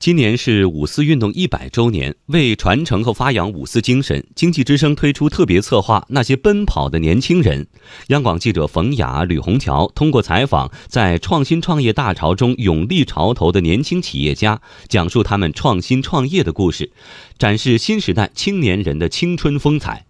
今年是五四运动一百周年，为传承和发扬五四精神，经济之声推出特别策划《那些奔跑的年轻人》。央广记者冯雅、吕红桥通过采访在创新创业大潮中勇立潮头的年轻企业家，讲述他们创新创业的故事，展示新时代青年人的青春风采。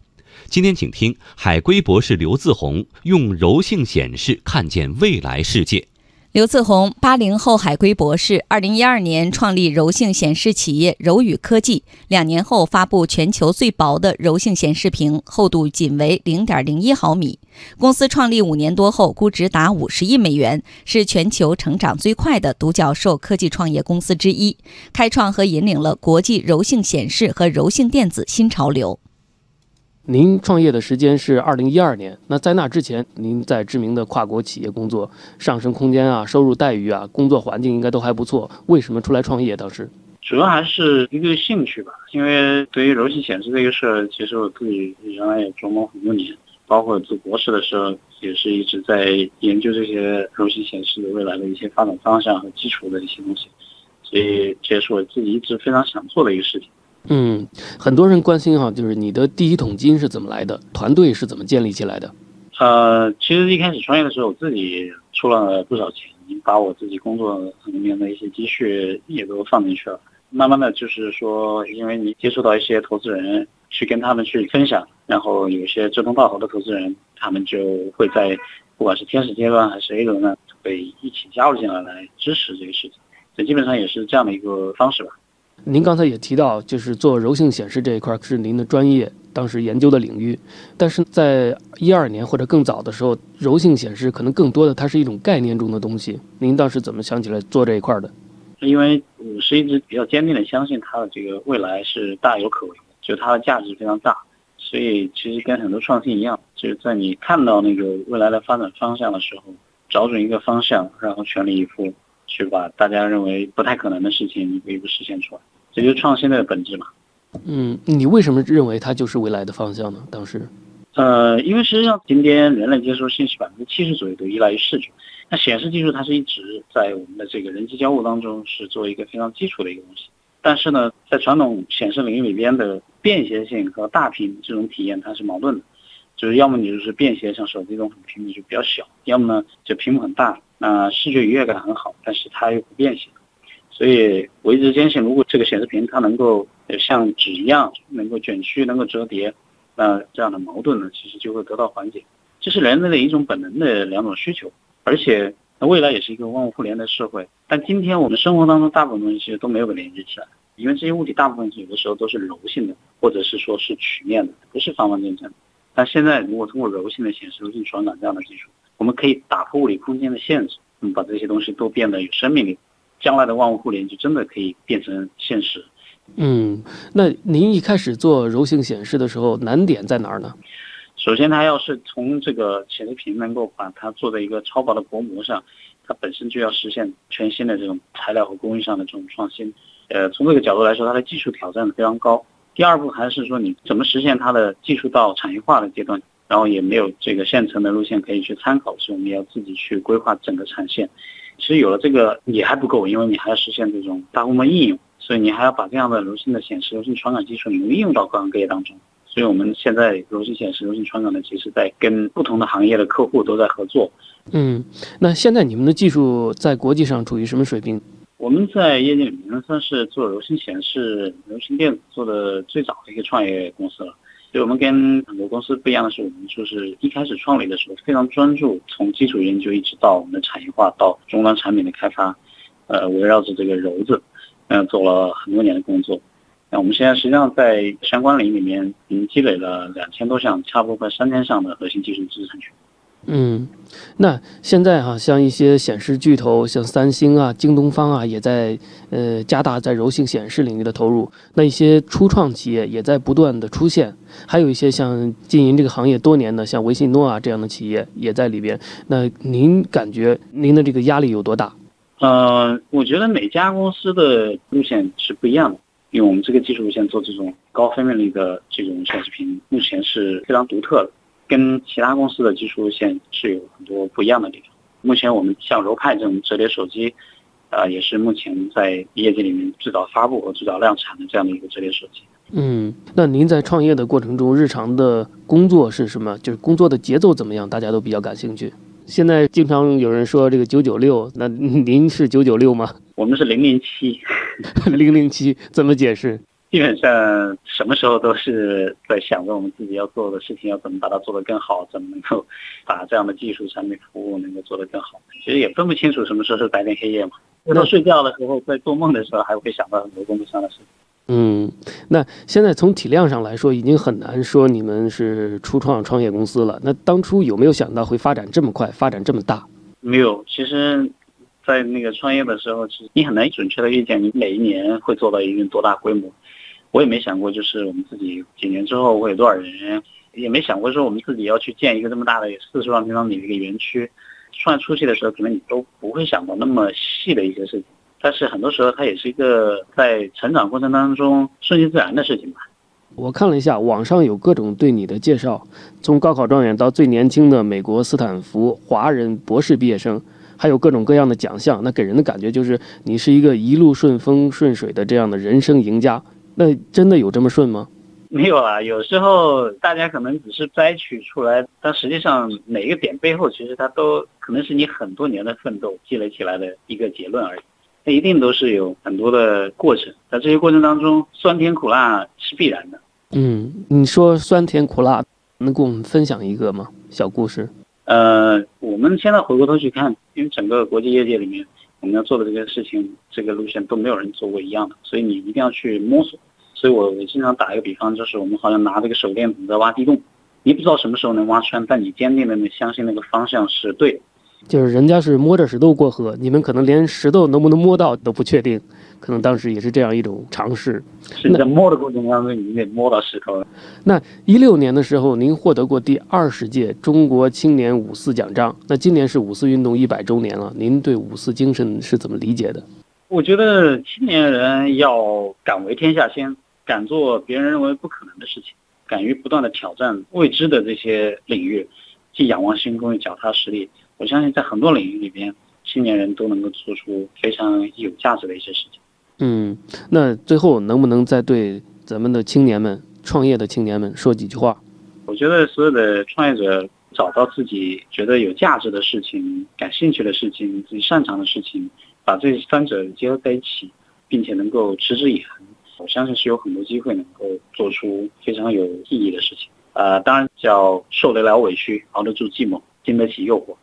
今天，请听海归博士刘自宏用柔性显示看见未来世界。刘自宏，八零后海归博士，二零一二年创立柔性显示企业柔宇科技，两年后发布全球最薄的柔性显示屏，厚度仅为零点零一毫米。公司创立五年多后，估值达五十亿美元，是全球成长最快的独角兽科技创业公司之一，开创和引领了国际柔性显示和柔性电子新潮流。您创业的时间是二零一二年，那在那之前，您在知名的跨国企业工作，上升空间啊，收入待遇啊，工作环境应该都还不错。为什么出来创业？当时主要还是一个兴趣吧，因为对于柔性显示这个事儿，其实我自己原来也琢磨很多年，包括读博士的时候，也是一直在研究这些柔性显示未来的一些发展方向和基础的一些东西，所以这也是我自己一直非常想做的一个事情。嗯，很多人关心哈，就是你的第一桶金是怎么来的，团队是怎么建立起来的？呃，其实一开始创业的时候，我自己出了不少钱，把我自己工作里面的一些积蓄也都放进去了。慢慢的就是说，因为你接触到一些投资人，去跟他们去分享，然后有些志同道合的投资人，他们就会在不管是天使阶段还是 A 轮呢，会一起加入进来来支持这个事情。所以基本上也是这样的一个方式吧。您刚才也提到，就是做柔性显示这一块是您的专业，当时研究的领域。但是在一二年或者更早的时候，柔性显示可能更多的它是一种概念中的东西。您当时怎么想起来做这一块的？因为我是一直比较坚定的相信它的这个未来是大有可为，就它的价值非常大。所以其实跟很多创新一样，就是在你看到那个未来的发展方向的时候，找准一个方向，然后全力以赴。去把大家认为不太可能的事情一步一步实现出来，这就是创新的本质嘛。嗯，你为什么认为它就是未来的方向呢？当时，呃，因为实际上今天人类接收信息百分之七十左右都依赖于视觉，那显示技术它是一直在我们的这个人机交互当中是作为一个非常基础的一个东西。但是呢，在传统显示领域里边的便携性和大屏这种体验它是矛盾的，就是要么你就是便携，像手机这种屏幕就比较小，要么呢就屏幕很大。那视觉愉悦感很好，但是它又不便携，所以我一直坚信，如果这个显示屏它能够像纸一样能够卷曲、能够折叠，那这样的矛盾呢，其实就会得到缓解。这是人类的一种本能的两种需求，而且那未来也是一个万物互联的社会。但今天我们生活当中大部分东西其实都没有被连接起来，因为这些物体大部分有的时候都是柔性的，或者是说是曲面的，不是方方正正。但现在如果通过柔性的显示、柔性传感这样的技术，我们可以打破物理空间的限制，嗯，把这些东西都变得有生命力，将来的万物互联就真的可以变成现实。嗯，那您一开始做柔性显示的时候，难点在哪儿呢？首先，它要是从这个显示屏能够把它做在一个超薄的薄膜上，它本身就要实现全新的这种材料和工艺上的这种创新。呃，从这个角度来说，它的技术挑战非常高。第二步还是说你怎么实现它的技术到产业化的阶段。然后也没有这个现成的路线可以去参考，所以我们要自己去规划整个产线。其实有了这个也还不够，因为你还要实现这种大规模应用，所以你还要把这样的柔性的显示、柔性传感技术能应用到各行各业当中。所以我们现在柔性显示、柔性传感呢，其实在跟不同的行业的客户都在合作。嗯，那现在你们的技术在国际上处于什么水平？我们在业界里面算是做柔性显示、柔性电子做的最早的一个创业公司了。所以我们跟很多公司不一样的是，我们就是一开始创立的时候非常专注，从基础研究一直到我们的产业化到终端产品的开发，呃，围绕着这个柔字，嗯，做了很多年的工作。那我们现在实际上在相关领域里面已经积累了两千多项，差不多快三千项的核心技术知识产权。嗯，那现在哈，像一些显示巨头，像三星啊、京东方啊，也在呃加大在柔性显示领域的投入。那一些初创企业也在不断的出现，还有一些像经营这个行业多年的，像维信诺啊这样的企业也在里边。那您感觉您的这个压力有多大？呃，我觉得每家公司的路线是不一样的，因为我们这个技术路线做这种高分辨率的这种显示屏，目前是非常独特的。跟其他公司的技术路线是有很多不一样的地方。目前我们像柔派这种折叠手机，呃，也是目前在业界里面最早发布和最早量产的这样的一个折叠手机。嗯，那您在创业的过程中，日常的工作是什么？就是工作的节奏怎么样？大家都比较感兴趣。现在经常有人说这个九九六，那您是九九六吗？我们是零零七，零零七怎么解释？基本上什么时候都是在想着我们自己要做的事情要怎么把它做得更好，怎么能够把这样的技术产品服务能够做得更好。其实也分不清楚什么时候是白天黑夜嘛。到睡觉的时候，在做梦的时候，还会想到很多工作上的事情。嗯，那现在从体量上来说，已经很难说你们是初创创业公司了。那当初有没有想到会发展这么快，发展这么大？没有，其实，在那个创业的时候，其实你很难准确的预见你每一年会做到一定多大规模。我也没想过，就是我们自己几年之后会有多少人，也没想过说我们自己要去建一个这么大的四十万平方米的一个园区。创业初期的时候，可能你都不会想到那么细的一些事情。但是很多时候，它也是一个在成长过程当中顺其自然的事情吧。我看了一下网上有各种对你的介绍，从高考状元到最年轻的美国斯坦福华人博士毕业生，还有各种各样的奖项，那给人的感觉就是你是一个一路顺风顺水的这样的人生赢家。那真的有这么顺吗？没有啊，有时候大家可能只是摘取出来，但实际上每一个点背后，其实它都可能是你很多年的奋斗积累起来的一个结论而已。它一定都是有很多的过程，在这些过程当中，酸甜苦辣是必然的。嗯，你说酸甜苦辣，能给我们分享一个吗？小故事？呃，我们现在回过头去看，因为整个国际业界里面，我们要做的这个事情，这个路线都没有人做过一样的，所以你一定要去摸索。所以我我经常打一个比方，就是我们好像拿这个手电筒在挖地洞，你不知道什么时候能挖穿，但你坚定的相信那个方向是对。就是人家是摸着石头过河，你们可能连石头能不能摸到都不确定，可能当时也是这样一种尝试。是在摸的过程当中，你得摸到石头了。那一六年的时候，您获得过第二十届中国青年五四奖章。那今年是五四运动一百周年了，您对五四精神是怎么理解的？我觉得青年人要敢为天下先，敢做别人认为不可能的事情，敢于不断的挑战未知的这些领域，既仰望星空又脚踏实地。我相信在很多领域里边，青年人都能够做出非常有价值的一些事情。嗯，那最后能不能再对咱们的青年们、创业的青年们说几句话？我觉得所有的创业者找到自己觉得有价值的事情、感兴趣的事情、自己擅长的事情，把这三者结合在一起，并且能够持之以恒，我相信是有很多机会能够做出非常有意义的事情。呃，当然叫受得了委屈，熬得住寂寞，经得起诱惑。